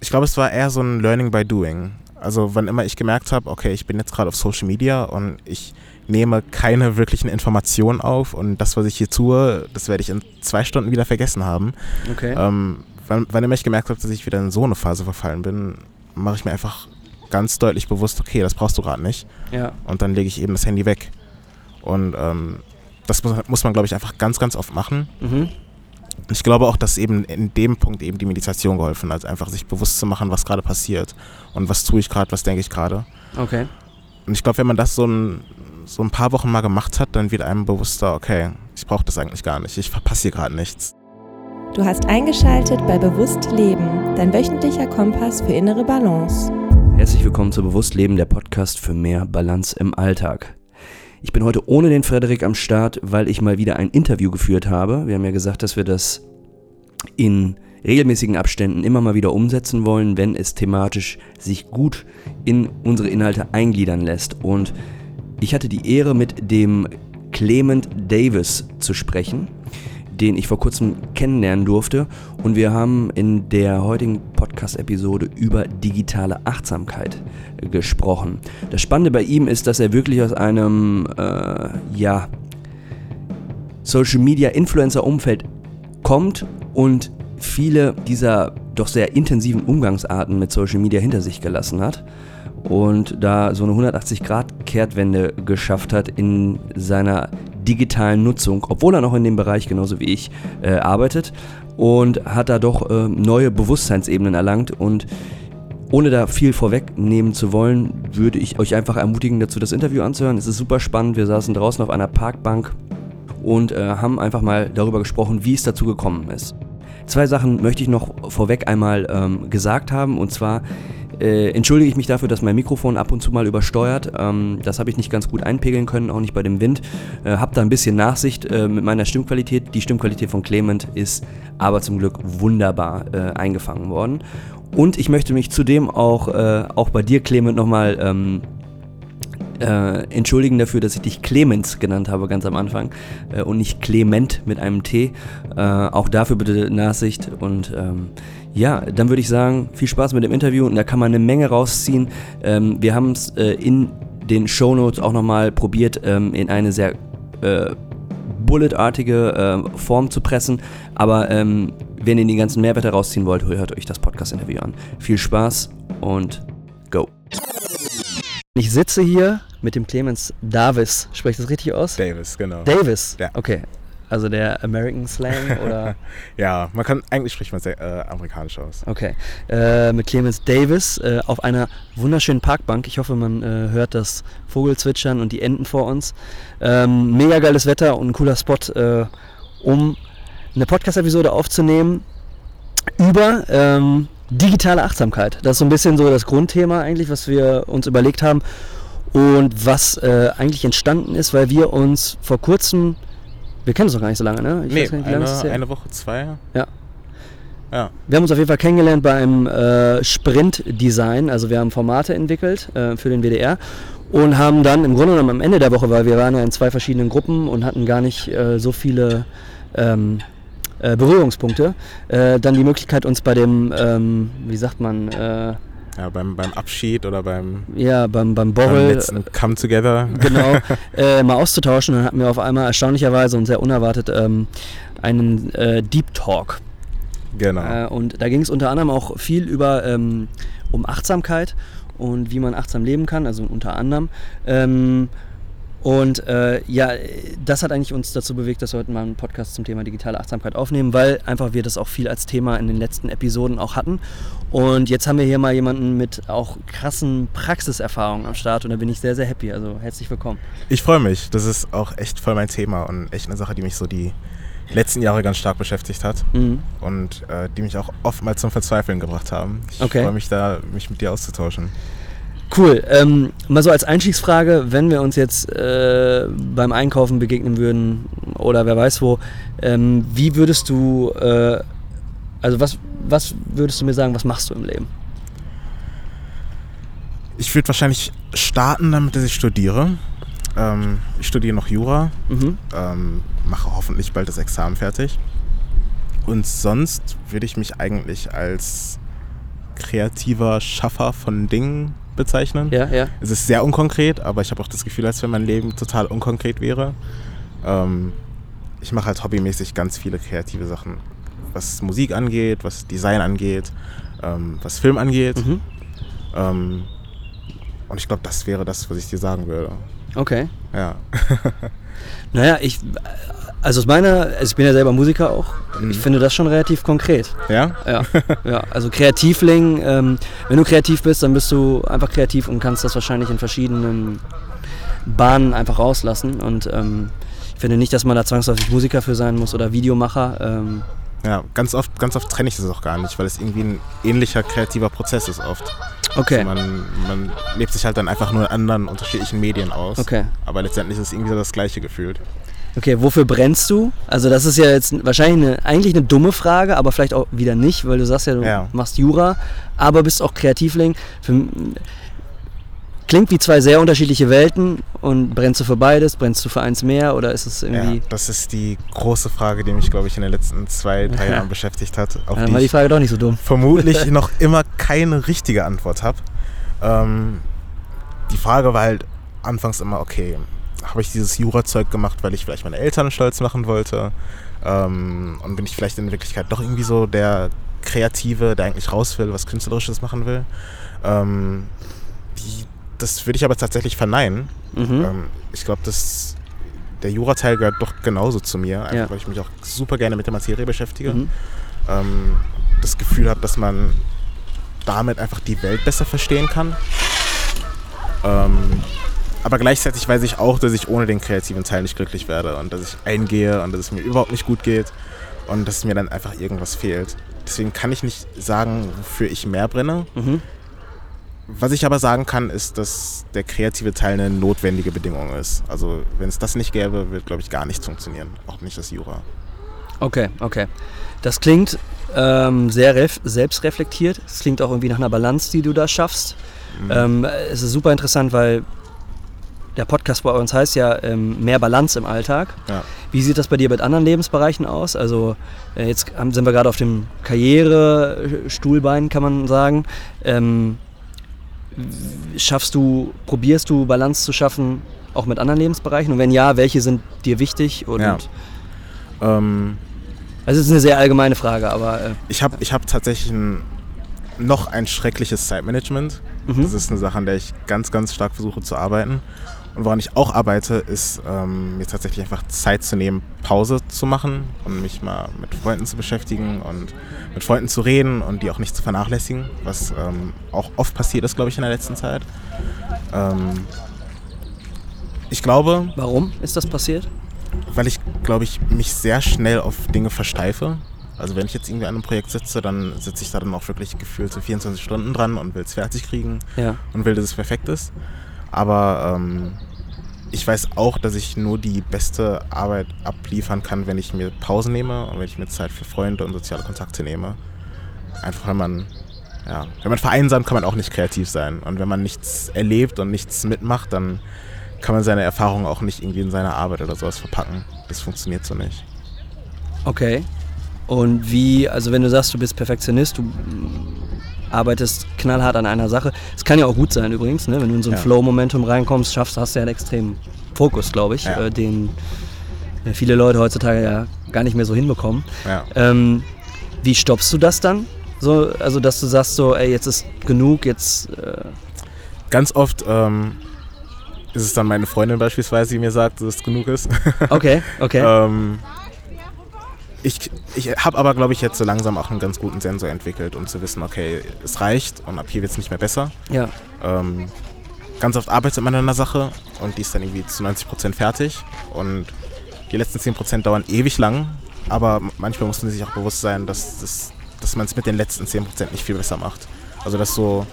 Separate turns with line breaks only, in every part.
Ich glaube, es war eher so ein Learning by Doing. Also wann immer ich gemerkt habe, okay, ich bin jetzt gerade auf Social Media und ich nehme keine wirklichen Informationen auf und das, was ich hier tue, das werde ich in zwei Stunden wieder vergessen haben.
Okay.
Ähm, wann, wann immer ich gemerkt habe, dass ich wieder in so eine Phase verfallen bin, mache ich mir einfach ganz deutlich bewusst, okay, das brauchst du gerade nicht.
Ja.
Und dann lege ich eben das Handy weg. Und ähm, das muss, muss man, glaube ich, einfach ganz, ganz oft machen.
Mhm.
Ich glaube auch, dass eben in dem Punkt eben die Meditation geholfen hat, einfach sich bewusst zu machen, was gerade passiert und was tue ich gerade, was denke ich gerade.
Okay.
Und ich glaube, wenn man das so ein, so ein paar Wochen mal gemacht hat, dann wird einem bewusster, okay, ich brauche das eigentlich gar nicht, ich verpasse hier gerade nichts.
Du hast eingeschaltet bei Bewusst Leben, dein wöchentlicher Kompass für innere Balance.
Herzlich willkommen zu Bewusst Leben, der Podcast für mehr Balance im Alltag. Ich bin heute ohne den Frederik am Start, weil ich mal wieder ein Interview geführt habe. Wir haben ja gesagt, dass wir das in regelmäßigen Abständen immer mal wieder umsetzen wollen, wenn es thematisch sich gut in unsere Inhalte eingliedern lässt. Und ich hatte die Ehre, mit dem Clement Davis zu sprechen den ich vor kurzem kennenlernen durfte. Und wir haben in der heutigen Podcast-Episode über digitale Achtsamkeit gesprochen. Das Spannende bei ihm ist, dass er wirklich aus einem, äh, ja, Social Media Influencer-Umfeld kommt und viele dieser doch sehr intensiven Umgangsarten mit Social Media hinter sich gelassen hat und da so eine 180-Grad-Kehrtwende geschafft hat in seiner digitalen Nutzung, obwohl er noch in dem Bereich genauso wie ich äh, arbeitet und hat da doch äh, neue Bewusstseinsebenen erlangt und ohne da viel vorwegnehmen zu wollen, würde ich euch einfach ermutigen, dazu das Interview anzuhören. Es ist super spannend. Wir saßen draußen auf einer Parkbank und äh, haben einfach mal darüber gesprochen, wie es dazu gekommen ist. Zwei Sachen möchte ich noch vorweg einmal ähm, gesagt haben und zwar äh, entschuldige ich mich dafür, dass mein Mikrofon ab und zu mal übersteuert. Ähm, das habe ich nicht ganz gut einpegeln können, auch nicht bei dem Wind. Äh, habe da ein bisschen Nachsicht äh, mit meiner Stimmqualität. Die Stimmqualität von Clement ist aber zum Glück wunderbar äh, eingefangen worden. Und ich möchte mich zudem auch, äh, auch bei dir, Clement, nochmal ähm, äh, entschuldigen dafür, dass ich dich Clemens genannt habe ganz am Anfang äh, und nicht Clement mit einem T. Äh, auch dafür bitte Nachsicht und ähm, ja, dann würde ich sagen, viel Spaß mit dem Interview und da kann man eine Menge rausziehen. Ähm, wir haben es äh, in den Shownotes auch nochmal probiert, ähm, in eine sehr äh, bulletartige äh, Form zu pressen, aber ähm, wenn ihr die ganzen Mehrwerte rausziehen wollt, hört euch das Podcast-Interview an. Viel Spaß und go! Ich sitze hier mit dem Clemens Davis. Spreche ich das richtig aus?
Davis, genau.
Davis?
Ja.
Okay. Also der American Slang oder?
ja, man kann, eigentlich spricht man sehr äh, amerikanisch aus.
Okay. Äh, mit Clemens Davis äh, auf einer wunderschönen Parkbank. Ich hoffe, man äh, hört das Vogelzwitschern und die Enten vor uns. Ähm, mega geiles Wetter und ein cooler Spot, äh, um eine Podcast-Episode aufzunehmen über ähm, digitale Achtsamkeit. Das ist so ein bisschen so das Grundthema eigentlich, was wir uns überlegt haben und was äh, eigentlich entstanden ist, weil wir uns vor kurzem wir kennen uns noch gar nicht so lange, ne?
Ich nee, nicht, eine, eine, Woche, zwei.
Ja.
Ja.
Wir haben uns auf jeden Fall kennengelernt beim äh, Sprint-Design. Also wir haben Formate entwickelt äh, für den WDR und haben dann im Grunde genommen am Ende der Woche, weil wir waren ja in zwei verschiedenen Gruppen und hatten gar nicht äh, so viele ähm, äh, Berührungspunkte, äh, dann die Möglichkeit uns bei dem, ähm, wie sagt man, äh,
ja, beim, beim Abschied oder beim,
ja, beim, beim Borrel. Beim
letzten Come Together.
Genau, äh, mal auszutauschen. Dann hatten wir auf einmal erstaunlicherweise und sehr unerwartet ähm, einen äh, Deep Talk.
Genau.
Äh, und da ging es unter anderem auch viel über ähm, um Achtsamkeit und wie man achtsam leben kann, also unter anderem. Ähm, und äh, ja, das hat eigentlich uns dazu bewegt, dass wir heute mal einen Podcast zum Thema digitale Achtsamkeit aufnehmen, weil einfach wir das auch viel als Thema in den letzten Episoden auch hatten. Und jetzt haben wir hier mal jemanden mit auch krassen Praxiserfahrungen am Start und da bin ich sehr, sehr happy. Also herzlich willkommen.
Ich freue mich. Das ist auch echt voll mein Thema und echt eine Sache, die mich so die letzten Jahre ganz stark beschäftigt hat mhm. und äh, die mich auch oftmals zum Verzweifeln gebracht haben. Ich
okay.
freue mich da, mich mit dir auszutauschen.
Cool. Ähm, mal so als Einstiegsfrage, wenn wir uns jetzt äh, beim Einkaufen begegnen würden oder wer weiß wo, ähm, wie würdest du, äh, also was, was würdest du mir sagen, was machst du im Leben?
Ich würde wahrscheinlich starten damit, dass ich studiere. Ähm, ich studiere noch Jura, mhm. Ähm, mache hoffentlich bald das Examen fertig. Und sonst würde ich mich eigentlich als kreativer Schaffer von Dingen bezeichnen.
Ja, ja.
Es ist sehr unkonkret, aber ich habe auch das Gefühl, als wenn mein Leben total unkonkret wäre. Ähm, ich mache halt hobbymäßig ganz viele kreative Sachen, was Musik angeht, was Design angeht, ähm, was Film angeht.
Mhm.
Ähm, und ich glaube, das wäre das, was ich dir sagen würde.
Okay.
Ja.
Naja, ich, also aus meiner, also ich bin ja selber Musiker auch,
Mhm.
ich finde das schon relativ konkret.
ja?
Ja, ja. also Kreativling, ähm, wenn du kreativ bist, dann bist du einfach kreativ und kannst das wahrscheinlich in verschiedenen Bahnen einfach rauslassen. Und ähm, ich finde nicht, dass man da zwangsläufig Musiker für sein muss oder Videomacher. Ähm,
Ja, ganz oft, ganz oft trenne ich das auch gar nicht, weil es irgendwie ein ähnlicher kreativer Prozess ist oft.
okay,
Also man, man lebt sich halt dann einfach nur in anderen unterschiedlichen Medien aus.
okay.
Aber letztendlich ist es irgendwie so das Gleiche gefühlt.
Okay, wofür brennst du? Also das ist ja jetzt wahrscheinlich eine, eigentlich eine dumme Frage, aber vielleicht auch wieder nicht, weil du sagst ja, du
Ja.
machst Jura, aber bist auch Kreativling. Für, klingt wie zwei sehr unterschiedliche Welten und brennst du für beides? Brennst du für eins mehr oder ist es irgendwie...
Ja, das ist die große Frage, die mich, glaube ich, in den letzten zwei, drei
Ja.
Jahren beschäftigt hat. Auf
Ja, dann
die
war die Frage doch nicht so dumm.
vermutlich noch immer keine richtige Antwort habe. Ähm, die Frage war halt anfangs immer, okay, habe ich dieses Jura-Zeug gemacht, weil ich vielleicht meine Eltern stolz machen wollte? Ähm, und bin ich vielleicht in Wirklichkeit doch irgendwie so der Kreative, der eigentlich raus will, was Künstlerisches machen will? Ähm, die, das würde ich aber tatsächlich verneinen.
Mhm.
Ähm, ich glaube, dass der Jura-Teil gehört doch genauso zu mir, einfach
Ja.
weil ich mich auch super gerne mit der Materie beschäftige
Mhm.
ähm, das Gefühl habe, dass man damit einfach die Welt besser verstehen kann. Ähm, aber gleichzeitig weiß ich auch, dass ich ohne den kreativen Teil nicht glücklich werde und dass ich eingehe und dass es mir überhaupt nicht gut geht und dass mir dann einfach irgendwas fehlt. Deswegen kann ich nicht sagen, wofür ich mehr brenne.
Mhm.
Was ich aber sagen kann, ist, dass der kreative Teil eine notwendige Bedingung ist. Also wenn es das nicht gäbe, wird, glaube ich, gar nichts funktionieren. Auch nicht das Jura.
Okay, okay. Das klingt ähm, sehr ref selbstreflektiert. Es klingt auch irgendwie nach einer Balance, die du da schaffst.
Mhm.
Ähm, es ist super interessant, weil der Podcast bei uns heißt ja ähm, mehr Balance im Alltag.
Ja.
Wie sieht das bei dir mit anderen Lebensbereichen aus? Also äh, jetzt haben, sind wir gerade auf dem Karrierestuhlbein, kann man sagen. Ähm, schaffst du, probierst du Balance zu schaffen, auch mit anderen Lebensbereichen? Und wenn ja, welche sind dir wichtig? Und
Ja. Ähm,
Also es ist eine sehr allgemeine Frage, aber äh,
Ich habe ich hab tatsächlich ein, noch ein schreckliches Zeitmanagement.
Mhm.
Das ist eine Sache, an der ich ganz, ganz stark versuche zu arbeiten. Und woran ich auch arbeite, ist ähm, mir tatsächlich einfach Zeit zu nehmen, Pause zu machen und mich mal mit Freunden zu beschäftigen und mit Freunden zu reden und die auch nicht zu vernachlässigen, was ähm, auch oft passiert ist, glaube ich, in der letzten Zeit. Ähm, ich glaube,
warum ist das passiert?
weil ich, glaube ich, mich sehr schnell auf Dinge versteife. Also wenn ich jetzt irgendwie an einem Projekt sitze, dann sitze ich da dann auch wirklich gefühlt so 24 Stunden dran und will es fertig kriegen
Ja.
und will, dass es perfekt ist. Aber ähm, ich weiß auch, dass ich nur die beste Arbeit abliefern kann, wenn ich mir Pausen nehme und wenn ich mir Zeit für Freunde und soziale Kontakte nehme. Einfach weil man, ja, wenn man vereinsamt, kann man auch nicht kreativ sein. Und wenn man nichts erlebt und nichts mitmacht, dann kann man seine Erfahrungen auch nicht irgendwie in seine Arbeit oder sowas verpacken. Das funktioniert so nicht.
Okay. Und wie, also wenn du sagst, du bist Perfektionist, du arbeitest knallhart an einer Sache. Es kann ja auch gut sein übrigens, ne? wenn du in so ein
Ja.
Flow-Momentum reinkommst, schaffst, hast du ja einen extremen Fokus, glaube ich,
Ja.
äh, den äh, viele Leute heutzutage ja gar nicht mehr so hinbekommen.
Ja.
Ähm, wie stoppst du das dann? So, also dass du sagst so, ey, jetzt ist genug, jetzt äh,
Ganz oft ähm, ist es dann meine Freundin beispielsweise, die mir sagt, dass es genug ist.
okay, okay.
ähm, ich ich habe aber, glaube ich, jetzt so langsam auch einen ganz guten Sensor entwickelt, um zu wissen, okay, es reicht und ab hier wird es nicht mehr besser.
ja,
Ähm, ganz oft arbeitet man an einer Sache und die ist dann irgendwie zu 90% fertig und die letzten 10% dauern ewig lang, aber manchmal muss man sich auch bewusst sein, dass, das, dass man es mit den letzten 10% nicht viel besser macht. Also dass so,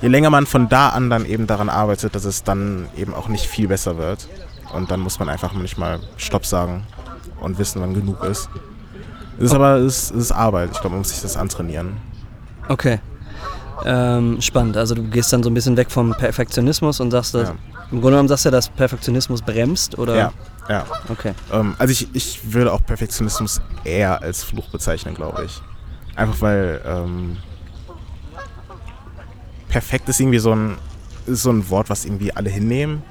je länger man von da an dann eben daran arbeitet, dass es dann eben auch nicht viel besser wird. Und dann muss man einfach manchmal Stopp sagen und wissen, wann genug ist. Es ist aber es ist, Arbeit. Ich glaube, man muss sich das antrainieren.
okay. Ähm, spannend. Also du gehst dann so ein bisschen weg vom Perfektionismus und sagst, dass,
Ja.
im Grunde genommen sagst du ja, dass Perfektionismus bremst, oder?
Ja, ja.
Okay.
Ähm, also ich, ich würde auch Perfektionismus eher als Fluch bezeichnen, glaube ich. Einfach weil ähm, perfekt ist irgendwie so ein, ist so ein Wort, was irgendwie alle hinnehmen,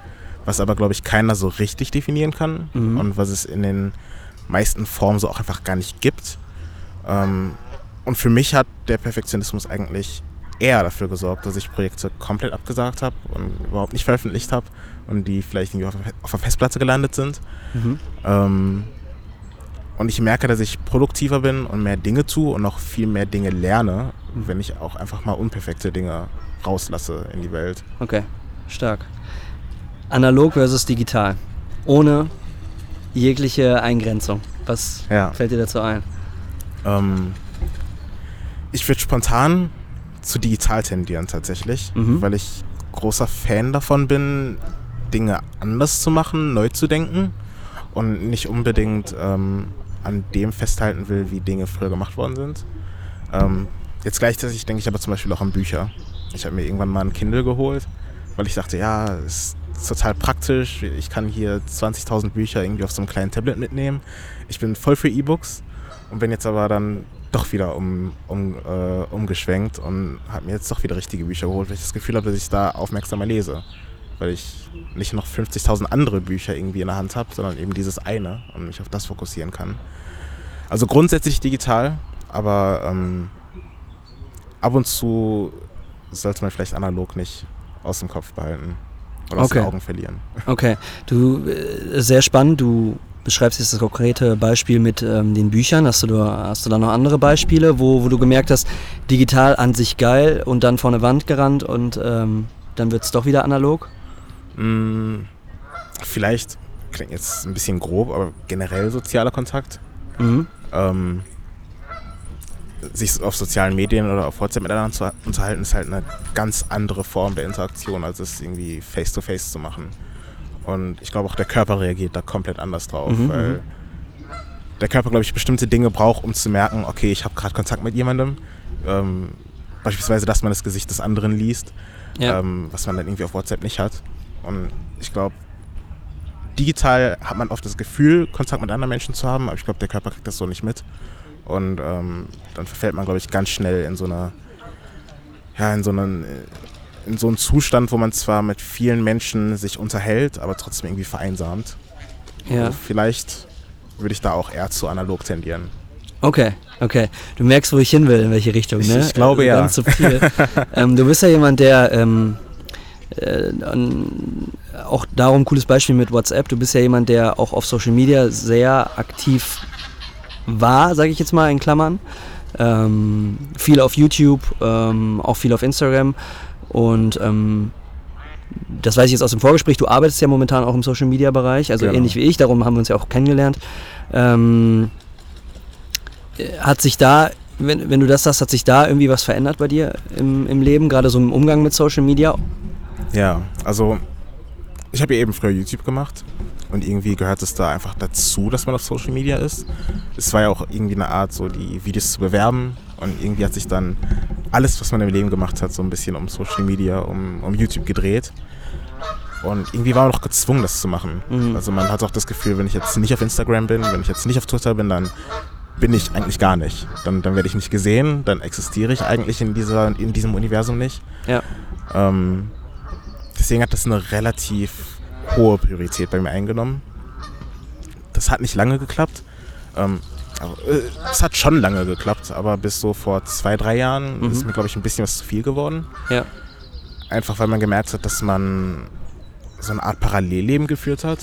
was aber, glaube ich, keiner so richtig definieren kann
Mhm.
und was es in den meisten Formen so auch einfach gar nicht gibt. Ähm, und für mich hat der Perfektionismus eigentlich eher dafür gesorgt, dass ich Projekte komplett abgesagt habe und überhaupt nicht veröffentlicht habe und die vielleicht irgendwie auf, der Festplatte gelandet sind.
Mhm.
Ähm, und ich merke, dass ich produktiver bin und mehr Dinge tue und auch viel mehr Dinge lerne, wenn ich auch einfach mal unperfekte Dinge rauslasse in die Welt.
Okay, stark. Analog versus digital. Ohne jegliche Eingrenzung. Was
Ja.
fällt dir dazu ein?
Ähm, ich würde spontan zu digital tendieren tatsächlich,
Mhm.
weil ich großer Fan davon bin, Dinge anders zu machen, neu zu denken und nicht unbedingt ähm, an dem festhalten will, wie Dinge früher gemacht worden sind. Ähm, jetzt gleichzeitig denke ich aber zum Beispiel auch an Bücher. Ich habe mir irgendwann mal ein Kindle geholt, weil ich dachte, ja, es total praktisch. Ich kann hier 20.000 Bücher irgendwie auf so einem kleinen Tablet mitnehmen. Ich bin voll für E-Books und bin jetzt aber dann doch wieder um, um, äh, umgeschwenkt und habe mir jetzt doch wieder richtige Bücher geholt, weil ich das Gefühl habe, dass ich da aufmerksamer lese. Weil ich nicht noch 50.000 andere Bücher irgendwie in der Hand habe, sondern eben dieses eine und mich auf das fokussieren kann. Also grundsätzlich digital, aber ähm, ab und zu sollte man vielleicht analog nicht aus dem Kopf behalten oder aus
Okay.
den Augen verlieren.
Okay, du, äh, sehr spannend. Du beschreibst jetzt das konkrete Beispiel mit ähm, den Büchern. Hast du, da, hast du da noch andere Beispiele, wo, wo du gemerkt hast, digital an sich geil und dann vor eine Wand gerannt und ähm, dann wird es doch wieder analog?
Mm, vielleicht klingt jetzt ein bisschen grob, aber generell sozialer Kontakt.
Mhm.
Ähm, sich auf sozialen Medien oder auf WhatsApp miteinander zu unterhalten, ist halt eine ganz andere Form der Interaktion, als es irgendwie face-to-face zu machen. Und ich glaube auch der Körper reagiert da komplett anders drauf,
Mhm,
weil
mhm.
der Körper, glaube ich, bestimmte Dinge braucht, um zu merken, okay, ich habe gerade Kontakt mit jemandem. Ähm, beispielsweise, dass man das Gesicht des anderen liest,
Ja.
ähm, was man dann irgendwie auf WhatsApp nicht hat. Und ich glaube, digital hat man oft das Gefühl, Kontakt mit anderen Menschen zu haben, aber ich glaube, der Körper kriegt das so nicht mit. Und ähm, dann verfällt man, glaube ich, ganz schnell in so eine, ja, in so einen, in so einen Zustand, wo man zwar mit vielen Menschen sich unterhält, aber trotzdem irgendwie vereinsamt.
ja.
Also vielleicht würde ich da auch eher zu analog tendieren.
Okay, okay. Du merkst, wo ich hin will, in welche Richtung,
Ich-
ne?
ich glaube,
Äh,
ja.
Ganz subtil. ähm, du bist ja jemand, der ähm, äh, auch darum cooles Beispiel mit WhatsApp. Du bist ja jemand, der auch auf Social Media sehr aktiv war, sage ich jetzt mal in Klammern. Ähm, viel auf YouTube, ähm, auch viel auf Instagram und ähm, das weiß ich jetzt aus dem Vorgespräch, du arbeitest ja momentan auch im Social Media Bereich, also
Genau.
ähnlich wie ich, darum haben wir uns ja auch kennengelernt. Ähm, äh, hat sich da, wenn, wenn du das sagst, hat sich da irgendwie was verändert bei dir im, im Leben, gerade so im Umgang mit Social Media?
Ja, also ich habe ja eben früher YouTube gemacht und irgendwie gehört es da einfach dazu, dass man auf Social Media ist. Es war ja auch irgendwie eine Art, so die Videos zu bewerben und irgendwie hat sich dann alles, was man im Leben gemacht hat, so ein bisschen um Social Media, um, um YouTube gedreht. Und irgendwie war man auch gezwungen, das zu machen.
Mhm.
Also man hat auch das Gefühl, wenn ich jetzt nicht auf Instagram bin, wenn ich jetzt nicht auf Twitter bin, dann bin ich eigentlich gar nicht. Dann, dann werde ich nicht gesehen, dann existiere ich eigentlich in, dieser, in diesem Universum nicht.
Ja.
Ähm, deswegen hat das eine relativ hohe Priorität bei mir eingenommen. Das hat nicht lange geklappt. Ähm, äh, es hat schon lange geklappt, aber bis so vor zwei, drei Jahren
Mhm.
ist mir, glaube ich, ein bisschen was zu viel geworden.
Ja.
Einfach weil man gemerkt hat, dass man so eine Art Parallelleben geführt hat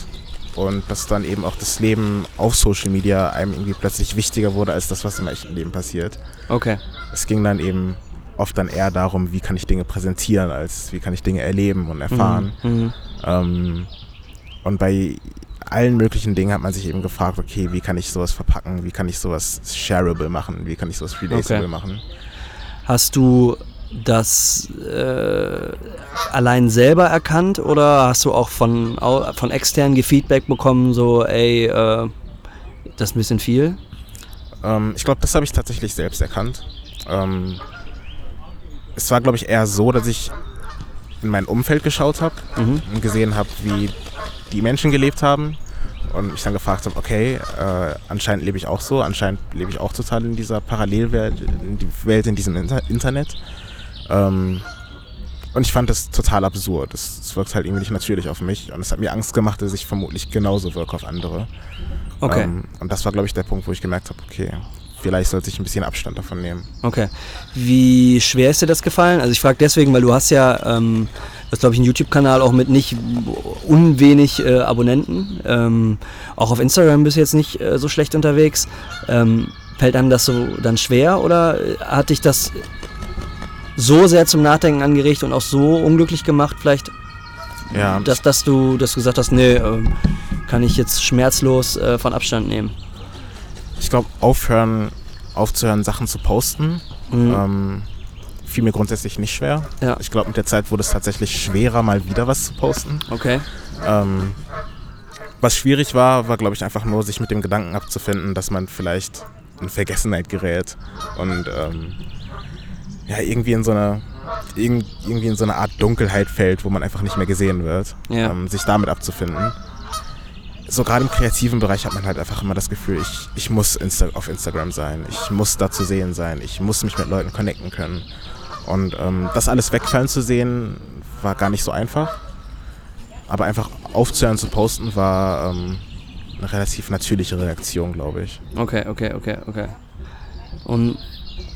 und dass dann eben auch das Leben auf Social Media einem irgendwie plötzlich wichtiger wurde als das, was im echten Leben passiert.
Okay.
Es ging dann eben oft dann eher darum, wie kann ich Dinge präsentieren, als wie kann ich Dinge erleben und erfahren.
Mhm. Mhm.
Ähm, und bei allen möglichen Dingen hat man sich eben gefragt, okay, wie kann ich sowas verpacken, wie kann ich sowas shareable machen, wie kann ich sowas relatable
Okay.
machen.
Hast du das äh, allein selber erkannt oder hast du auch von, von externen Feedback bekommen, so, ey, äh, das ist ein bisschen viel?
Ähm, ich glaube, das habe ich tatsächlich selbst erkannt. Ähm, es war, glaube ich, eher so, dass ich in mein Umfeld geschaut habe
Mhm.
und gesehen habe, wie die Menschen gelebt haben und mich dann gefragt habe, okay, äh, anscheinend lebe ich auch so, anscheinend lebe ich auch total in dieser Parallelwelt, in die Welt in diesem Inter Internet. Ähm, und ich fand das total absurd. Es wirkt halt irgendwie nicht natürlich auf mich und es hat mir Angst gemacht, dass ich vermutlich genauso wirke auf andere.
Okay.
Ähm, und das war, glaube ich, der Punkt, wo ich gemerkt habe, okay, vielleicht sollte ich ein bisschen Abstand davon nehmen.
Okay. Wie schwer ist dir das gefallen? Also ich frage deswegen, weil du hast ja, ähm, du hast glaube ich einen YouTube-Kanal auch mit nicht unwenig äh, Abonnenten. Ähm, auch auf Instagram bist du jetzt nicht äh, so schlecht unterwegs. Ähm, fällt einem das so dann schwer oder hat dich das so sehr zum Nachdenken angeregt und auch so unglücklich gemacht vielleicht,
Ja,
dass, dass, du, dass du gesagt hast, nee, ähm, kann ich jetzt schmerzlos äh, von Abstand nehmen?
Ich glaube, aufhören, aufzuhören, Sachen zu posten,
Mhm.
ähm, fiel mir grundsätzlich nicht schwer.
Ja.
Ich glaube, mit der Zeit wurde es tatsächlich schwerer, mal wieder was zu posten.
Okay.
Ähm, was schwierig war, war, glaube ich, einfach nur, sich mit dem Gedanken abzufinden, dass man vielleicht in Vergessenheit gerät und ähm, ja, irgendwie in so eine irg- irgendwie in so eine Art Dunkelheit fällt, wo man einfach nicht mehr gesehen wird.
Ja.
Ähm, sich damit abzufinden. So gerade im kreativen Bereich hat man halt einfach immer das Gefühl, ich, ich muss Insta auf Instagram sein, ich muss da zu sehen sein, ich muss mich mit Leuten connecten können. Und ähm, das alles wegfallen zu sehen, war gar nicht so einfach. Aber einfach aufzuhören zu posten, war ähm, eine relativ natürliche Reaktion, glaube ich.
Okay, okay, okay, okay. Und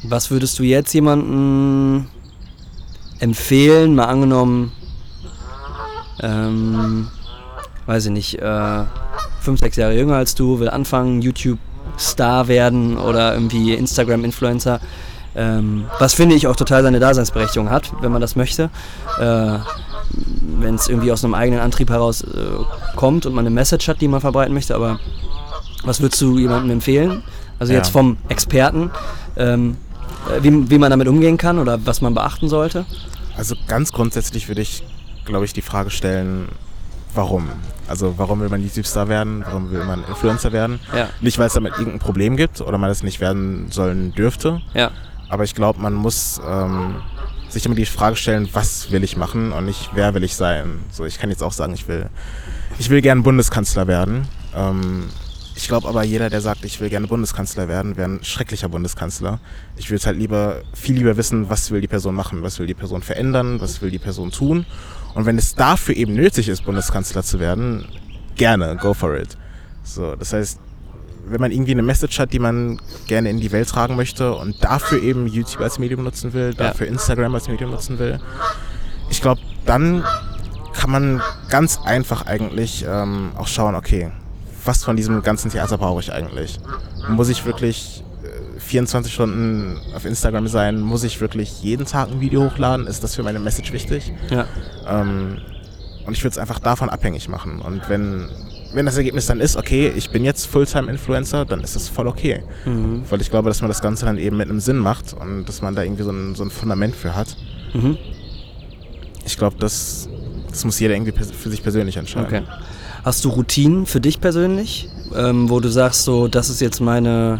was würdest du jetzt jemandem empfehlen, mal angenommen, ähm, weiß ich nicht, äh, fünf, sechs Jahre jünger als du, will anfangen, YouTube-Star werden oder irgendwie Instagram-Influencer, ähm, was finde ich auch total seine Daseinsberechtigung hat, wenn man das möchte. Äh, wenn es irgendwie aus einem eigenen Antrieb heraus äh, kommt und man eine Message hat, die man verbreiten möchte, aber was würdest du jemandem empfehlen? Also
Ja.
jetzt vom Experten, ähm, äh, wie, wie man damit umgehen kann oder was man beachten sollte?
Also ganz grundsätzlich würde ich, glaube ich, die Frage stellen, warum? Also warum will man YouTube-Star werden? Warum will man Influencer werden?
Ja,
Nicht, weil es damit irgendein Problem gibt oder man es nicht werden sollen dürfte.
ja,
Aber ich glaube, man muss ähm, sich immer die Frage stellen, was will ich machen und nicht, wer will ich sein. So, ich kann jetzt auch sagen, ich will, ich will gern Bundeskanzler werden. Ähm, ich glaube aber, jeder, der sagt, ich will gerne Bundeskanzler werden, wäre ein schrecklicher Bundeskanzler. Ich würde halt lieber, viel lieber wissen, was will die Person machen, was will die Person verändern, was will die Person tun. Und wenn es dafür eben nötig ist, Bundeskanzler zu werden, gerne, go for it. So, das heißt, wenn man irgendwie eine Message hat, die man gerne in die Welt tragen möchte und dafür eben YouTube als Medium nutzen will, dafür Instagram als Medium nutzen will, ich glaube, dann kann man ganz einfach eigentlich ähm, auch schauen, okay, was von diesem ganzen Theater brauche ich eigentlich? Muss ich wirklich äh, 24 Stunden auf Instagram sein? Muss ich wirklich jeden Tag ein Video hochladen? Ist das für meine Message wichtig?
ja.
Ähm, und ich würde es einfach davon abhängig machen. Und wenn, wenn das Ergebnis dann ist, okay, ich bin jetzt Fulltime-Influencer, dann ist das voll okay.
Mhm.
Weil ich glaube, dass man das Ganze dann eben mit einem Sinn macht und dass man da irgendwie so ein, so ein Fundament für hat.
Mhm.
Ich glaube, das, das muss jeder irgendwie für sich persönlich entscheiden.
Okay. Hast du Routinen für dich persönlich, ähm, wo du sagst, so, das ist jetzt meine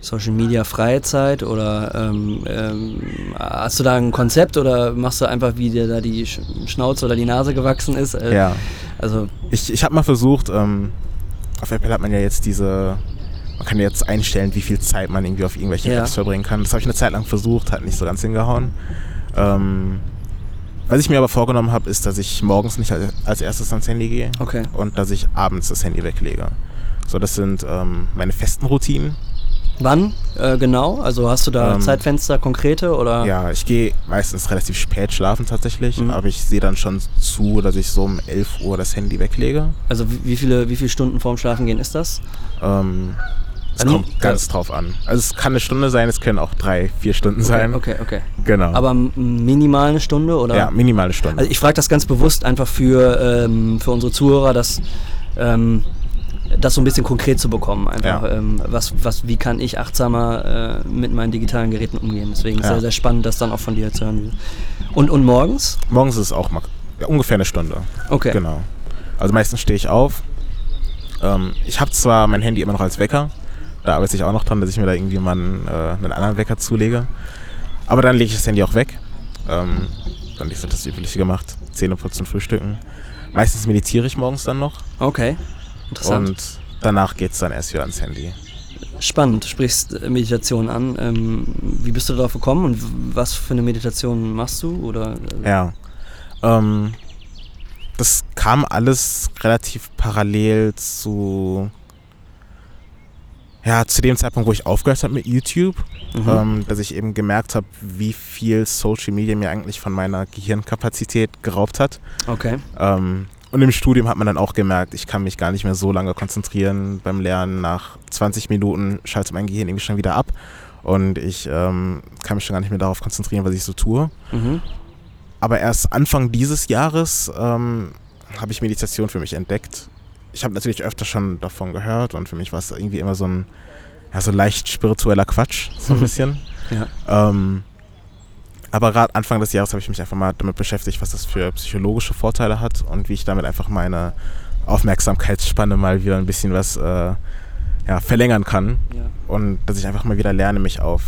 Social Media Freizeit oder ähm, ähm, hast du da ein Konzept oder machst du einfach, wie dir da die Sch Schnauze oder die Nase gewachsen ist? Äh,
Ja.
Also,
Ich, ich habe mal versucht, ähm, auf Apple hat man ja jetzt diese, man kann jetzt einstellen, wie viel Zeit man irgendwie auf irgendwelche
Ja.
Apps verbringen kann. Das habe ich eine Zeit lang versucht, hat nicht so ganz hingehauen. Ähm, was ich mir aber vorgenommen habe, ist, dass ich morgens nicht als, erstes ans Handy gehe
okay.
und dass ich abends das Handy weglege. So, das sind ähm, meine festen Routinen.
Wann äh, genau? Also hast du da
Ähm,
Zeitfenster konkrete oder?
Ja, ich gehe meistens relativ spät schlafen tatsächlich,
Mhm.
aber ich sehe dann schon zu, dass ich so um 11 Uhr das Handy weglege.
Also wie, viele, wie viele Stunden vorm Schlafengehen ist das?
Ähm, es
Also,
kommt ganz drauf an. Also es kann eine Stunde sein, es können auch drei, vier Stunden sein.
Okay, okay.
Genau.
Aber minimal eine Stunde oder?
ja, minimal eine Stunde.
Also ich frage das ganz bewusst einfach für, ähm, für unsere Zuhörer, dass ähm, das so ein bisschen konkret zu bekommen. Einfach,
Ja.
ähm, was, was, wie kann ich achtsamer äh, mit meinen digitalen Geräten umgehen. Deswegen ist
Ja.
sehr, sehr spannend, das dann auch von dir zu hören. Und, und morgens?
Morgens ist es auch mal, ja, ungefähr eine Stunde.
Okay.
Genau. Also meistens stehe ich auf. Ähm, ich habe zwar mein Handy immer noch als Wecker. Da arbeite ich auch noch dran, dass ich mir da irgendwie mal einen, äh, einen anderen Wecker zulege. Aber dann lege ich das Handy auch weg. Ähm, dann ist das Übliche gemacht. Zähne putzen, frühstücken. Meistens meditiere ich morgens dann noch.
Okay. Interessant.
Und danach geht es dann erst wieder ans Handy.
spannend. Du sprichst äh, Meditation an. Ähm, wie bist du darauf gekommen und was für eine Meditation machst du? Oder?
Ja. Ähm, das kam alles relativ parallel zu ja, zu dem Zeitpunkt, wo ich aufgehört habe mit YouTube, mhm. ähm, dass ich eben gemerkt habe, wie viel Social Media mir eigentlich von meiner Gehirnkapazität geraubt hat.
Okay.
Ähm, und im Studium hat man dann auch gemerkt, ich kann mich gar nicht mehr so lange konzentrieren beim Lernen. Nach 20 Minuten schaltet mein Gehirn irgendwie schon wieder ab und ich ähm, kann mich schon gar nicht mehr darauf konzentrieren, was ich so tue. Mhm. Aber erst Anfang dieses Jahres ähm, habe ich Meditation für mich entdeckt ich habe natürlich öfter schon davon gehört und für mich war es irgendwie immer so ein, ja, so leicht spiritueller Quatsch, so ein bisschen.
ja.
Ähm, aber gerade Anfang des Jahres habe ich mich einfach mal damit beschäftigt, was das für psychologische Vorteile hat und wie ich damit einfach meine Aufmerksamkeitsspanne mal wieder ein bisschen was äh, ja, verlängern kann.
Ja.
Und dass ich einfach mal wieder lerne, mich auf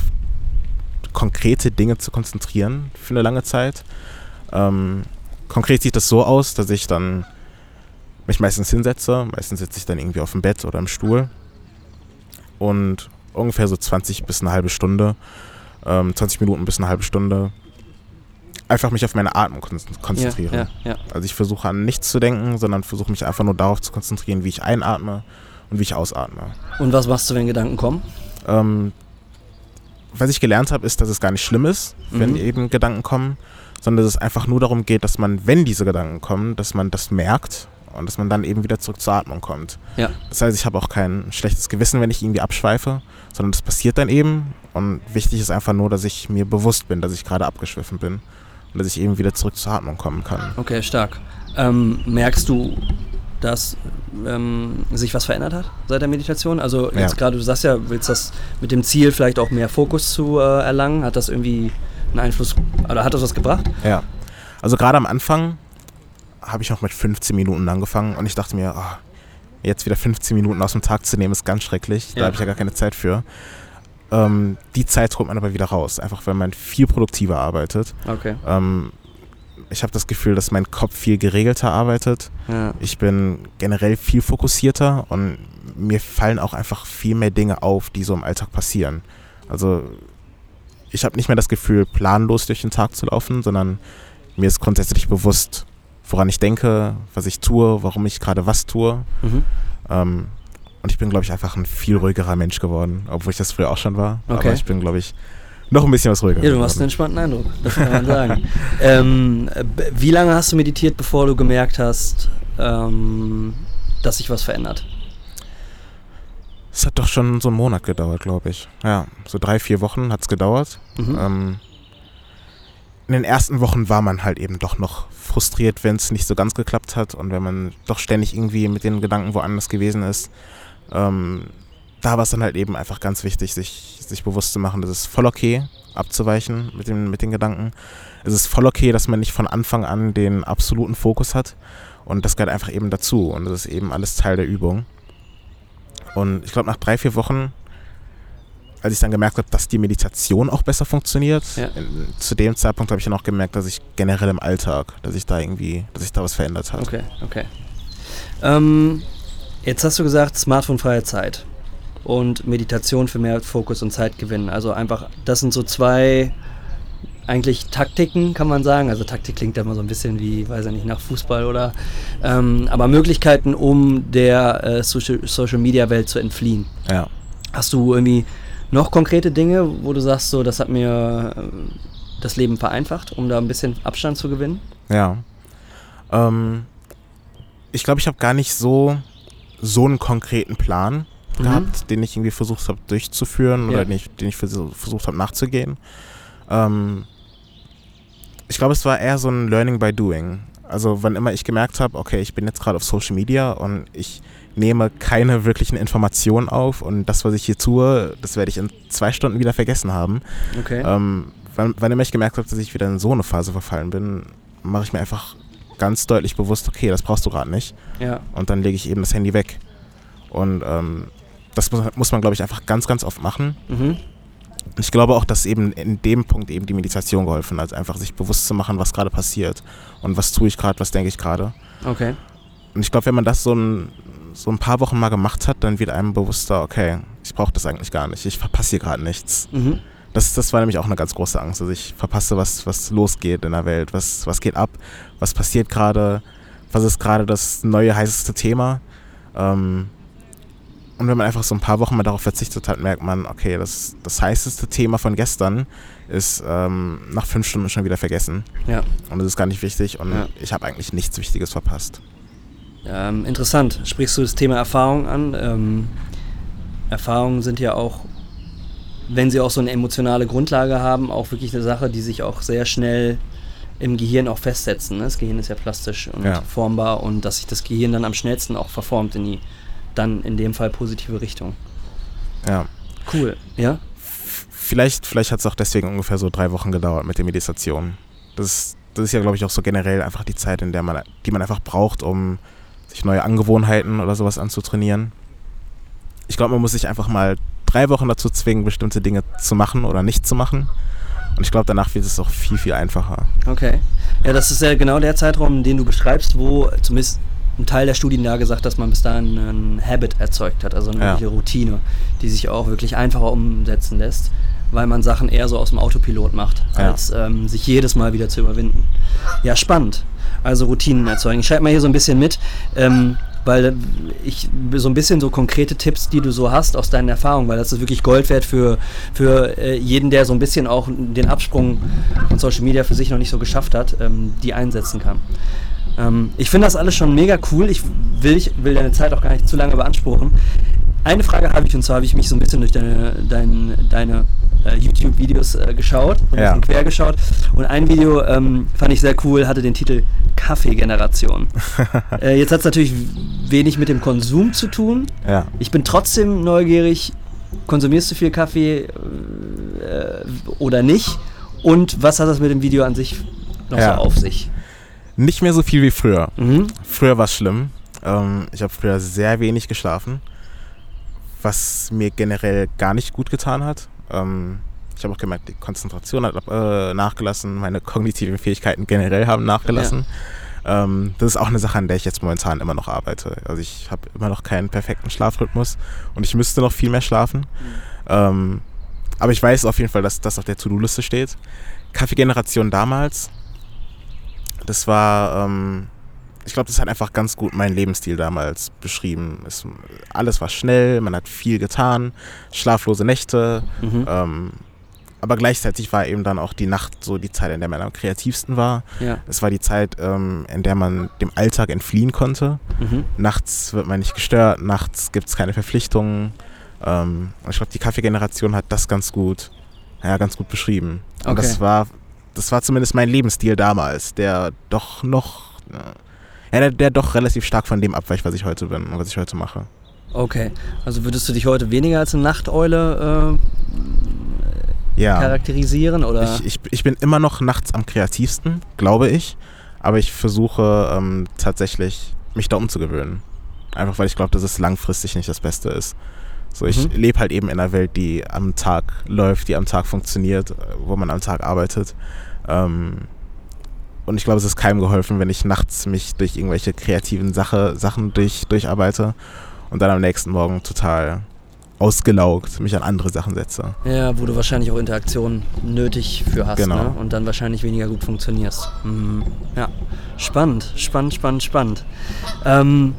konkrete Dinge zu konzentrieren für eine lange Zeit. Ähm, konkret sieht das so aus, dass ich dann mich meistens hinsetze. Meistens sitze ich dann irgendwie auf dem Bett oder im Stuhl. Und ungefähr so 20 bis eine halbe Stunde, ähm, 20 Minuten bis eine halbe Stunde, einfach mich auf meine Atmung konzentriere.
Ja, ja, ja.
Also ich versuche an nichts zu denken, sondern versuche mich einfach nur darauf zu konzentrieren, wie ich einatme und wie ich ausatme.
Und was machst du, wenn Gedanken kommen?
Ähm, was ich gelernt habe, ist, dass es gar nicht schlimm ist, wenn mhm. eben Gedanken kommen, sondern dass es einfach nur darum geht, dass man, wenn diese Gedanken kommen, dass man das merkt und dass man dann eben wieder zurück zur Atmung kommt.
Ja.
Das heißt, ich habe auch kein schlechtes Gewissen, wenn ich irgendwie abschweife, sondern das passiert dann eben und wichtig ist einfach nur, dass ich mir bewusst bin, dass ich gerade abgeschwiffen bin und dass ich eben wieder zurück zur Atmung kommen kann.
Okay, stark. Ähm, merkst du, dass ähm, sich was verändert hat seit der Meditation? Also jetzt ja. gerade, du sagst ja, willst das mit dem Ziel vielleicht auch mehr Fokus zu äh, erlangen. Hat das irgendwie einen Einfluss oder hat das was gebracht?
Ja. Also gerade am Anfang habe ich noch mit 15 Minuten angefangen und ich dachte mir, oh, jetzt wieder 15 Minuten aus dem Tag zu nehmen, ist ganz schrecklich. Da habe ich ja gar keine Zeit für. Ähm, die Zeit holt man aber wieder raus, einfach weil man viel produktiver arbeitet.
Okay.
Ähm, ich habe das Gefühl, dass mein Kopf viel geregelter arbeitet.
Ja.
Ich bin generell viel fokussierter und mir fallen auch einfach viel mehr Dinge auf, die so im Alltag passieren. Also ich habe nicht mehr das Gefühl, planlos durch den Tag zu laufen, sondern mir ist grundsätzlich bewusst, woran ich denke, was ich tue, warum ich gerade was tue.
Mhm.
Ähm, und ich bin, glaube ich, einfach ein viel ruhigerer Mensch geworden, obwohl ich das früher auch schon war.
Okay.
Aber ich bin, glaube ich, noch ein bisschen was ruhiger.
Ja, du machst einen entspannten Eindruck, das kann man sagen. ähm, wie lange hast du meditiert, bevor du gemerkt hast, ähm, dass sich was verändert?
Es hat doch schon so einen Monat gedauert, glaube ich. Ja, so drei, vier Wochen hat es gedauert.
Mhm.
Ähm, in den ersten Wochen war man halt eben doch noch frustriert, wenn es nicht so ganz geklappt hat und wenn man doch ständig irgendwie mit den Gedanken woanders gewesen ist. Ähm, da war es dann halt eben einfach ganz wichtig, sich, sich bewusst zu machen, dass es voll okay abzuweichen mit den, mit den Gedanken. Es ist voll okay, dass man nicht von Anfang an den absoluten Fokus hat und das gehört einfach eben dazu und das ist eben alles Teil der Übung. Und ich glaube, nach drei, vier Wochen als ich dann gemerkt habe, dass die Meditation auch besser funktioniert,
ja.
zu dem Zeitpunkt habe ich dann auch gemerkt, dass ich generell im Alltag, dass ich da irgendwie, dass sich da was verändert hat.
Okay, okay. Ähm, jetzt hast du gesagt, smartphone-freie Zeit und Meditation für mehr Fokus und Zeitgewinn. Also einfach, das sind so zwei eigentlich Taktiken, kann man sagen. Also Taktik klingt ja immer so ein bisschen wie, weiß ich nicht, nach Fußball oder. Ähm, aber Möglichkeiten, um der äh, Social-Media-Welt zu entfliehen.
Ja.
Hast du irgendwie noch konkrete Dinge, wo du sagst, so, das hat mir äh, das Leben vereinfacht, um da ein bisschen Abstand zu gewinnen?
Ja. Ähm, ich glaube, ich habe gar nicht so, so einen konkreten Plan mhm. gehabt, den ich irgendwie versucht habe durchzuführen ja. oder den ich, den ich versucht habe nachzugehen. Ähm, ich glaube, es war eher so ein Learning by Doing. Also wann immer ich gemerkt habe, okay, ich bin jetzt gerade auf Social Media und ich nehme keine wirklichen Informationen auf und das, was ich hier tue, das werde ich in zwei Stunden wieder vergessen haben.
Okay.
Ähm, wann, wann immer ich gemerkt habe, dass ich wieder in so eine Phase verfallen bin, mache ich mir einfach ganz deutlich bewusst, okay, das brauchst du gerade nicht.
Ja.
Und dann lege ich eben das Handy weg. Und ähm, das muss, muss man, glaube ich, einfach ganz, ganz oft machen.
Mhm.
Ich glaube auch, dass eben in dem Punkt eben die Meditation geholfen hat, einfach sich bewusst zu machen, was gerade passiert und was tue ich gerade, was denke ich gerade.
Okay.
Und ich glaube, wenn man das so ein, so ein paar Wochen mal gemacht hat, dann wird einem bewusster, okay, ich brauche das eigentlich gar nicht. Ich verpasse hier gerade nichts.
Mhm.
Das, das war nämlich auch eine ganz große Angst. Also ich verpasse, was, was losgeht in der Welt, was, was geht ab, was passiert gerade, was ist gerade das neue heißeste Thema. Ähm, und wenn man einfach so ein paar Wochen mal darauf verzichtet hat, merkt man, okay, das, das heißeste Thema von gestern ist ähm, nach fünf Stunden schon wieder vergessen.
Ja.
Und das ist gar nicht wichtig und
Ja.
ich habe eigentlich nichts Wichtiges verpasst.
Ähm, interessant. Sprichst du das Thema Erfahrung an? Ähm, Erfahrungen sind ja auch, wenn sie auch so eine emotionale Grundlage haben, auch wirklich eine Sache, die sich auch sehr schnell im Gehirn auch festsetzen. Ne? Das Gehirn ist ja plastisch und
Ja.
formbar und dass sich das Gehirn dann am schnellsten auch verformt in die dann in dem Fall positive Richtung.
Ja.
Cool, ja?
Vielleicht, vielleicht hat es auch deswegen ungefähr so drei Wochen gedauert mit der Meditation. Das, ist- das ist ja, glaube ich, auch so generell einfach die Zeit, in der man, die man einfach braucht, um sich neue Angewohnheiten oder sowas anzutrainieren. Ich glaube, man muss sich einfach mal drei Wochen dazu zwingen, bestimmte Dinge zu machen oder nicht zu machen. Und ich glaube, danach wird es auch viel, viel einfacher.
Okay. Ja, das ist ja genau der Zeitraum, den du beschreibst, wo zumindest ein Teil der Studien da gesagt, dass man bis dahin einen Habit erzeugt hat, also eine
Ja.
Routine, die sich auch wirklich einfacher umsetzen lässt, weil man Sachen eher so aus dem Autopilot macht,
Ja.
als ähm, sich jedes Mal wieder zu überwinden. Ja, spannend. Also Routinen erzeugen. Ich schreibe mal hier so ein bisschen mit, ähm, weil ich so ein bisschen so konkrete Tipps, die du so hast aus deinen Erfahrungen, weil das ist wirklich Gold wert für, für äh, jeden, der so ein bisschen auch den Absprung von Social Media für sich noch nicht so geschafft hat, ähm, die einsetzen kann. Ähm, ich finde das alles schon mega cool. Ich will, ich will deine Zeit auch gar nicht zu lange beanspruchen. Eine Frage habe ich und zwar habe ich mich so ein bisschen durch deine, dein, deine äh, YouTube-Videos äh, geschaut, ein
Ja.
bisschen quer geschaut. Und ein Video ähm, fand ich sehr cool, hatte den Titel Kaffeegeneration. äh, jetzt hat es natürlich wenig mit dem Konsum zu tun.
Ja.
Ich bin trotzdem neugierig, konsumierst du viel Kaffee äh, oder nicht? Und was hat das mit dem Video an sich noch
Ja.
so auf sich?
Nicht mehr so viel wie früher.
Mhm.
Früher war es schlimm. Ähm, ich habe früher sehr wenig geschlafen, was mir generell gar nicht gut getan hat. Ähm, ich habe auch gemerkt, die Konzentration hat äh, nachgelassen, meine kognitiven Fähigkeiten generell haben nachgelassen. Ähm, das ist auch eine Sache, an der ich jetzt momentan immer noch arbeite. Also ich habe immer noch keinen perfekten Schlafrhythmus und ich müsste noch viel mehr schlafen. Ähm, aber ich weiß auf jeden Fall, dass das auf der To-Do-Liste steht. Kaffeegeneration damals, das war, ähm, ich glaube, das hat einfach ganz gut meinen Lebensstil damals beschrieben. Es, alles war schnell, man hat viel getan, schlaflose Nächte,
Mhm.
ähm, aber gleichzeitig war eben dann auch die Nacht so die Zeit, in der man am kreativsten war.
Ja.
Es war die Zeit, ähm, in der man dem Alltag entfliehen konnte.
Mhm.
Nachts wird man nicht gestört, nachts gibt es keine Verpflichtungen. Ähm, und ich glaube, die Kaffeegeneration hat das ganz gut, ja, ganz gut beschrieben. Und
Okay.
das war, das war zumindest mein Lebensstil damals, der doch noch, ja, der, der doch relativ stark von dem abweicht, was ich heute bin und was ich heute mache.
Okay. Also würdest du dich heute weniger als eine Nachteule äh,
Ja.
charakterisieren? Oder?
Ich, ich, ich bin immer noch nachts am kreativsten, glaube ich. Aber ich versuche ähm, tatsächlich, mich da umzugewöhnen. Einfach weil ich glaube, dass es langfristig nicht das Beste ist. So, ich
Mhm.
lebe halt eben in einer Welt, die am Tag läuft, die am Tag funktioniert, äh, wo man am Tag arbeitet. Ähm, und ich glaube, es ist keinem geholfen, wenn ich nachts mich durch irgendwelche kreativen Sache, Sachen durch, durcharbeite und dann am nächsten Morgen total ausgelaugt mich an andere Sachen setze.
ja, wo du wahrscheinlich auch Interaktion nötig für hast
Genau.
ne? und dann wahrscheinlich weniger gut funktionierst. Mhm. Ja, spannend, spannend, spannend, spannend. Ähm,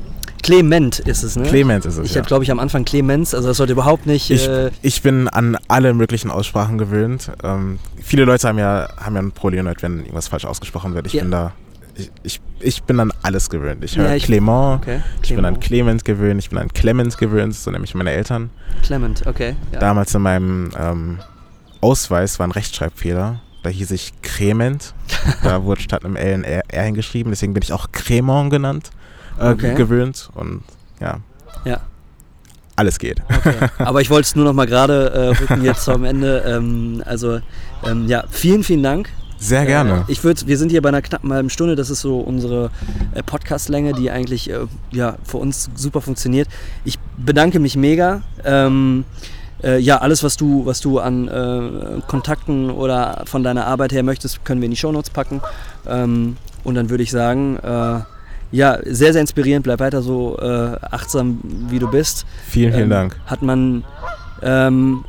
Clement ist es, ne?
Clement ist es.
Ich
ja.
habe, glaube ich, am Anfang Clemens, also das sollte überhaupt nicht.
Ich,
äh,
ich bin an alle möglichen Aussprachen gewöhnt. Ähm, viele Leute haben ja, haben ja ein Problem damit, wenn irgendwas falsch ausgesprochen wird. Ich
Ja.
bin da, ich, ich, ich bin an alles gewöhnt. Ich
Ja,
höre
ich-
Clement,
okay.
ich bin an
Clement.
Clement gewöhnt, ich bin an Clement gewöhnt, so nämlich meine Eltern.
Clement, okay. Ja.
Damals in meinem ähm, Ausweis war ein Rechtschreibfehler. Da hieß ich Crement. da wurde statt einem L ein R, R hingeschrieben. Deswegen bin ich auch Cremant genannt, äh,
Okay.
gewöhnt. Und ja,
Ja.
alles geht.
Okay. Aber ich wollte es nur noch mal gerade äh, rücken jetzt zum Ende. Ähm, also ähm, ja, vielen, vielen Dank.
Sehr gerne.
Äh, ich würde, wir sind hier bei einer knappen halben Stunde. Das ist so unsere äh, Podcast-Länge, die eigentlich äh, ja für uns super funktioniert. Ich bedanke mich mega. Ähm, äh, ja, alles, was du, was du an äh, Kontakten oder von deiner Arbeit her möchtest, können wir in die Shownotes packen. Ähm, und dann würde ich sagen, äh, ja, sehr, sehr inspirierend. Bleib weiter so äh, achtsam, wie du bist.
vielen, vielen
Ähm,
Dank.
Hat man Ähm,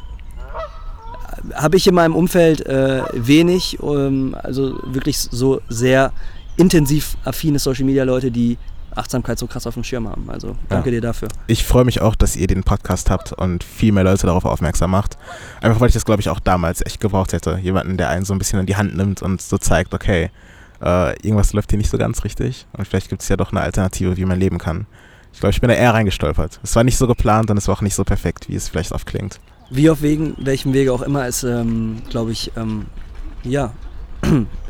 habe ich in meinem Umfeld äh, wenig, ähm, also wirklich so sehr intensiv affine Social Media Leute, die Achtsamkeit so krass auf dem Schirm haben. Also danke ja. dir dafür.
Ich freue mich auch, dass ihr den Podcast habt und viel mehr Leute darauf aufmerksam macht. Einfach weil ich das, glaube ich, auch damals echt gebraucht hätte. Jemanden, der einen so ein bisschen in die Hand nimmt und so zeigt, okay, äh, irgendwas läuft hier nicht so ganz richtig und vielleicht gibt es ja doch eine Alternative, wie man leben kann. Ich glaube, ich bin da eher reingestolpert. Es war nicht so geplant und es war auch nicht so perfekt, wie es vielleicht oft klingt.
Wie auf wegen, welchem Wege auch immer, ist, ähm, glaube ich, ähm, ja,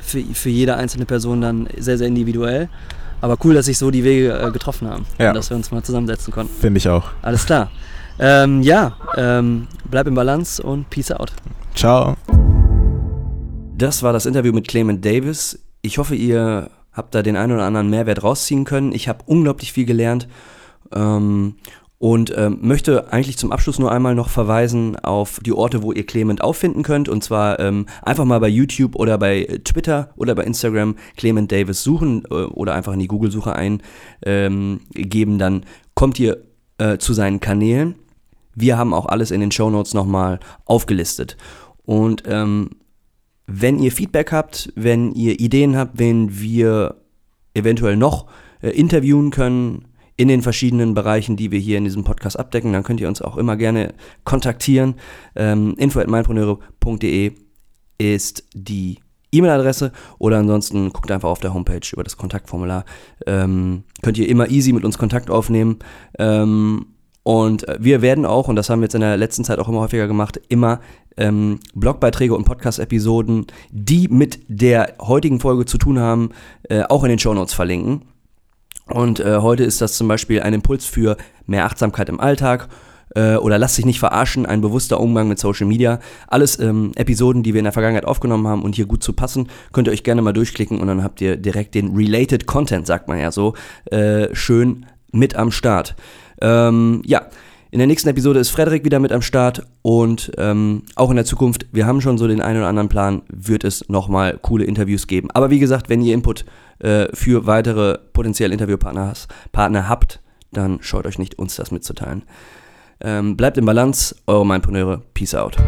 für, für jede einzelne Person dann sehr, sehr individuell. Aber cool, dass sich so die Wege äh, getroffen haben ja. und dass wir uns mal zusammensetzen konnten.
Finde ich auch.
Alles klar. Ähm, ja, ähm, bleib im Balance und Peace out.
Ciao.
Das war das Interview mit Clement Davis. Ich hoffe, ihr habt da den einen oder anderen Mehrwert rausziehen können. Ich habe unglaublich viel gelernt. Ähm, und ähm, möchte eigentlich zum Abschluss nur einmal noch verweisen auf die Orte, wo ihr Clement auffinden könnt. Und zwar ähm, einfach mal bei YouTube oder bei Twitter oder bei Instagram Clement Davis suchen äh, oder einfach in die Google-Suche eingeben. Ähm, dann kommt ihr äh, zu seinen Kanälen. Wir haben auch alles in den Show Notes nochmal aufgelistet. Und ähm, wenn ihr Feedback habt, wenn ihr Ideen habt, wen wir eventuell noch äh, interviewen können, in den verschiedenen Bereichen, die wir hier in diesem Podcast abdecken. Dann könnt ihr uns auch immer gerne kontaktieren. Ähm, info.meinpreneure.de ist die E-Mail-Adresse oder ansonsten guckt einfach auf der Homepage über das Kontaktformular. Ähm, könnt ihr immer easy mit uns Kontakt aufnehmen. Ähm, und wir werden auch, und das haben wir jetzt in der letzten Zeit auch immer häufiger gemacht, immer ähm, Blogbeiträge und Podcast-Episoden, die mit der heutigen Folge zu tun haben, äh, auch in den Show Notes verlinken. Und äh, heute ist das zum Beispiel ein Impuls für mehr Achtsamkeit im Alltag äh, oder lass dich nicht verarschen, ein bewusster Umgang mit Social Media. Alles ähm, Episoden, die wir in der Vergangenheit aufgenommen haben und hier gut zu passen, könnt ihr euch gerne mal durchklicken und dann habt ihr direkt den Related Content, sagt man ja so, äh, schön mit am Start. Ähm, ja. In der nächsten Episode ist Frederik wieder mit am Start und ähm, auch in der Zukunft, wir haben schon so den einen oder anderen Plan, wird es nochmal coole Interviews geben. Aber wie gesagt, wenn ihr Input äh, für weitere potenzielle Interviewpartner Partner habt, dann scheut euch nicht, uns das mitzuteilen. Ähm, bleibt im Balance, eure Mindpreneure. Peace out.